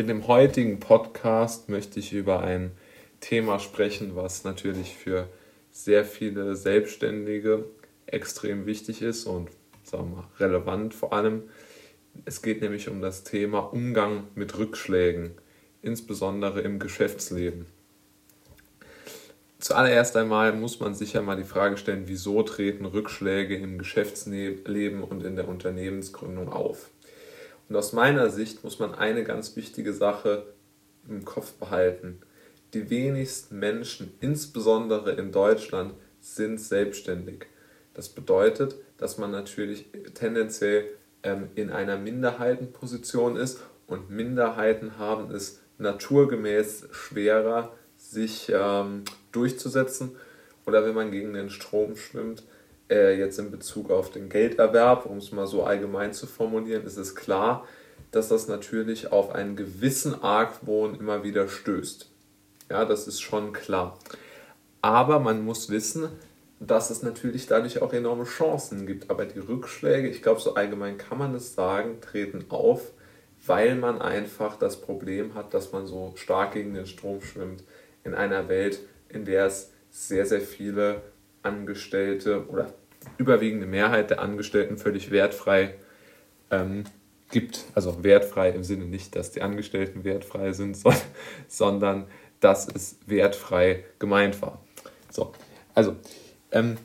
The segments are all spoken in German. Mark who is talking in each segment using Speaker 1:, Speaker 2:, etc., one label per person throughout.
Speaker 1: In dem heutigen Podcast möchte ich über ein Thema sprechen, was natürlich für sehr viele Selbstständige extrem wichtig ist und sagen wir, relevant vor allem. Es geht nämlich um das Thema Umgang mit Rückschlägen, insbesondere im Geschäftsleben. Zuallererst einmal muss man sich ja mal die Frage stellen, wieso treten Rückschläge im Geschäftsleben und in der Unternehmensgründung auf? Und aus meiner Sicht muss man eine ganz wichtige Sache im Kopf behalten. Die wenigsten Menschen, insbesondere in Deutschland, sind selbstständig. Das bedeutet, dass man natürlich tendenziell ähm, in einer Minderheitenposition ist und Minderheiten haben es naturgemäß schwerer, sich ähm, durchzusetzen oder wenn man gegen den Strom schwimmt, äh, jetzt in Bezug auf den Gelderwerb, um es mal so allgemein zu formulieren, ist es klar, dass das natürlich auf einen gewissen Argwohn immer wieder stößt. Ja, das ist schon klar. Aber man muss wissen, dass es natürlich dadurch auch enorme Chancen gibt. Aber die Rückschläge, ich glaube, so allgemein kann man es sagen, treten auf, weil man einfach das Problem hat, dass man so stark gegen den Strom schwimmt in einer Welt, in der es sehr, sehr viele Angestellte oder überwiegende Mehrheit der Angestellten völlig wertfrei ähm, gibt. Also wertfrei im Sinne nicht, dass die Angestellten wertfrei sind, sondern dass es wertfrei gemeint war. So, also ähm,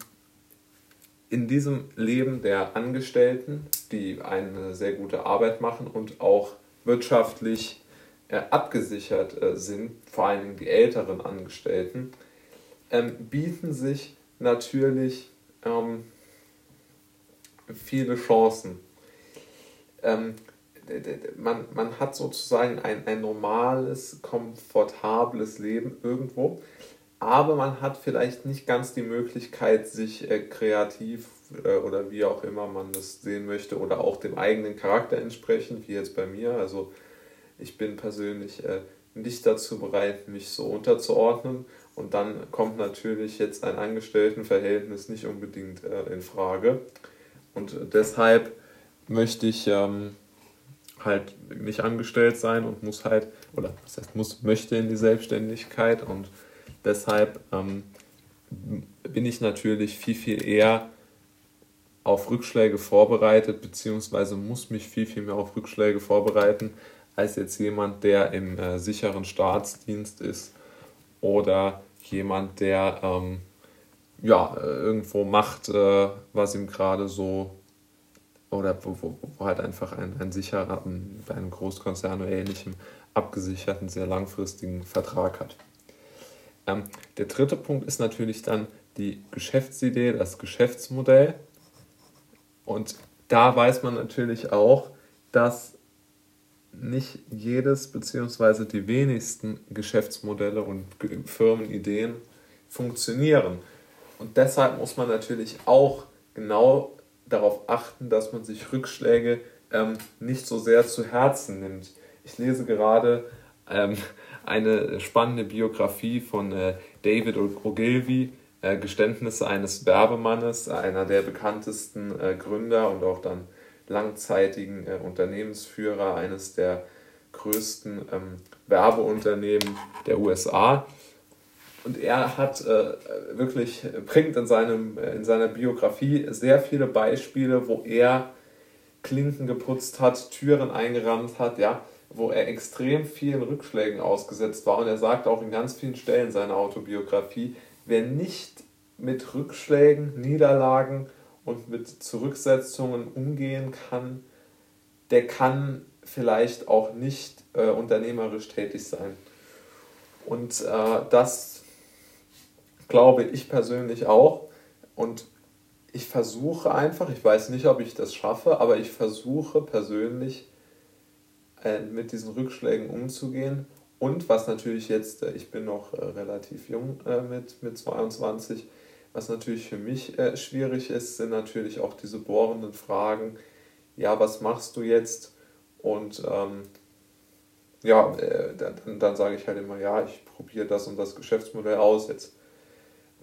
Speaker 1: in diesem Leben der Angestellten, die eine sehr gute Arbeit machen und auch wirtschaftlich äh, abgesichert äh, sind, vor allen Dingen die älteren Angestellten, ähm, bieten sich natürlich ähm, viele Chancen. Ähm, man, man hat sozusagen ein, ein normales, komfortables Leben irgendwo, aber man hat vielleicht nicht ganz die Möglichkeit, sich äh, kreativ äh, oder wie auch immer man das sehen möchte oder auch dem eigenen Charakter entsprechend, wie jetzt bei mir. Also ich bin persönlich äh, nicht dazu bereit, mich so unterzuordnen. Und dann kommt natürlich jetzt ein Angestelltenverhältnis nicht unbedingt äh, in Frage. Und deshalb möchte ich ähm, halt nicht angestellt sein und muss halt, oder was heißt muss, möchte in die Selbstständigkeit und deshalb ähm, bin ich natürlich viel, viel eher auf Rückschläge vorbereitet, beziehungsweise muss mich viel, viel mehr auf Rückschläge vorbereiten, als jetzt jemand, der im äh, sicheren Staatsdienst ist oder jemand, der ähm, ja, irgendwo macht, äh, was ihm gerade so oder wo, wo, wo, halt einfach ein, ein sicherer, bei einem Großkonzern oder ähnlichem abgesicherten, sehr langfristigen Vertrag hat. Ähm, der dritte Punkt ist natürlich dann die Geschäftsidee, das Geschäftsmodell. Und da weiß man natürlich auch, dass nicht jedes bzw. die wenigsten Geschäftsmodelle und Firmenideen funktionieren. Und deshalb muss man natürlich auch genau darauf achten, dass man sich Rückschläge ähm, nicht so sehr zu Herzen nimmt. Ich lese gerade ähm, eine spannende Biografie von äh, David Ogilvy, äh, Geständnisse eines Werbemannes, einer der bekanntesten äh, Gründer und auch dann langzeitigen äh, Unternehmensführer eines der größten ähm, Werbeunternehmen der USA. Und er hat äh, wirklich, bringt in, seinem, in seiner Biografie sehr viele Beispiele, wo er Klinken geputzt hat, Türen eingerammt hat, ja, wo er extrem vielen Rückschlägen ausgesetzt war. Und er sagt auch in ganz vielen Stellen seiner Autobiografie, wer nicht mit Rückschlägen, Niederlagen und mit Zurücksetzungen umgehen kann, der kann vielleicht auch nicht äh, unternehmerisch tätig sein. Und äh, das glaube ich persönlich auch. Und ich versuche einfach, ich weiß nicht, ob ich das schaffe, aber ich versuche persönlich äh, mit diesen Rückschlägen umzugehen. Und was natürlich jetzt, äh, ich bin noch äh, relativ jung äh, mit, mit 22, was natürlich für mich äh, schwierig ist, sind natürlich auch diese bohrenden Fragen. Ja, was machst du jetzt? Und ähm, ja, äh, dann, dann sage ich halt immer, ja, ich probiere das und das Geschäftsmodell aus. Jetzt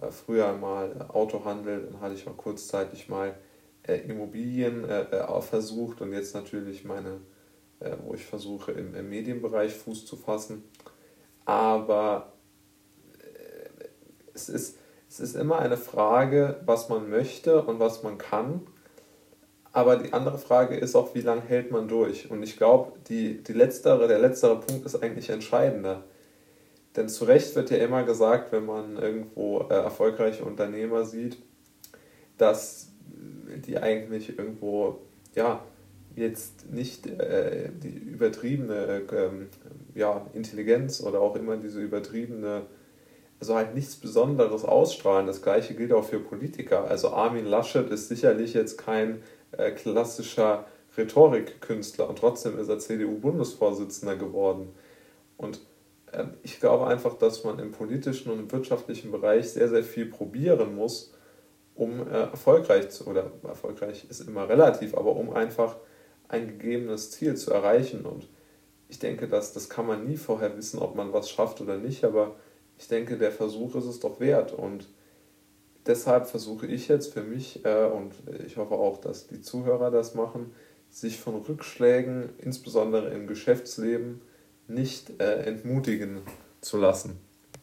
Speaker 1: äh, früher mal äh, Autohandel, dann hatte ich mal kurzzeitig mal äh, Immobilien äh, versucht und jetzt natürlich meine wo ich versuche, im, im, Medienbereich Fuß zu fassen. Aber es, ist, es ist immer eine Frage, was man möchte und was man kann. Aber die andere Frage ist auch, wie lange hält man durch? Und ich glaube, die, die letztere, der letztere Punkt ist eigentlich entscheidender. Denn zu Recht wird ja immer gesagt, wenn man irgendwo äh, erfolgreiche Unternehmer sieht, dass die eigentlich irgendwo, ja, jetzt nicht äh, die übertriebene äh, ja, Intelligenz oder auch immer diese übertriebene, also halt nichts Besonderes ausstrahlen. Das gleiche gilt auch für Politiker. Also Armin Laschet ist sicherlich jetzt kein äh, klassischer Rhetorikkünstler und trotzdem ist er CDU-Bundesvorsitzender geworden. Und ähm, ich glaube einfach, dass man im politischen und im wirtschaftlichen Bereich sehr, sehr viel probieren muss, um äh, erfolgreich zu, oder erfolgreich ist immer relativ, aber um einfach ein gegebenes Ziel zu erreichen. Und ich denke, dass das kann man nie vorher wissen, ob man was schafft oder nicht, aber ich denke, der Versuch ist es doch wert. Und deshalb versuche ich jetzt für mich, äh, und ich hoffe auch, dass die Zuhörer das machen, sich von Rückschlägen, insbesondere im Geschäftsleben, nicht äh, entmutigen zu lassen.